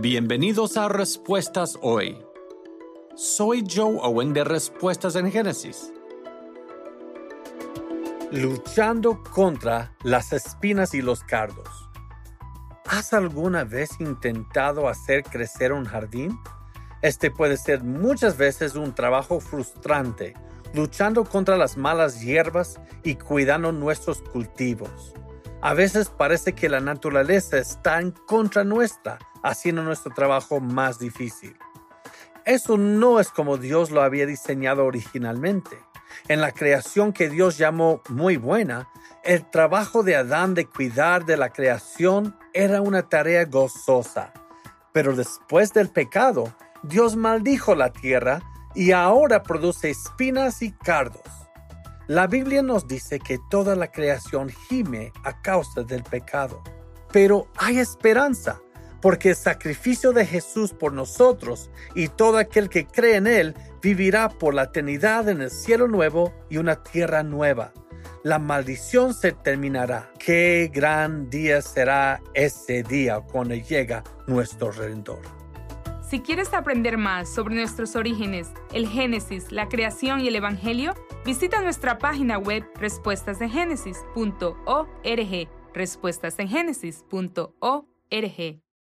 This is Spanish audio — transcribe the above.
Bienvenidos a Respuestas Hoy. Soy Joe Owen de Respuestas en Génesis. Luchando contra las espinas y los cardos. ¿Has alguna vez intentado hacer crecer un jardín? Este puede ser muchas veces un trabajo frustrante, luchando contra las malas hierbas y cuidando nuestros cultivos. A veces parece que la naturaleza está en contra nuestra, haciendo nuestro trabajo más difícil. Eso no es como Dios lo había diseñado originalmente. En la creación que Dios llamó muy buena, el trabajo de Adán de cuidar de la creación era una tarea gozosa. Pero después del pecado, Dios maldijo la tierra y ahora produce espinas y cardos. La Biblia nos dice que toda la creación gime a causa del pecado. Pero hay esperanza, porque el sacrificio de Jesús por nosotros y todo aquel que cree en Él vivirá por la eternidad en el cielo nuevo y una tierra nueva. La maldición se terminará. Qué gran día será ese día cuando llega nuestro Redentor. Si quieres aprender más sobre nuestros orígenes, el Génesis, la creación y el Evangelio, visita nuestra página web respuestasengenesis.org. Respuestasengenesis.org.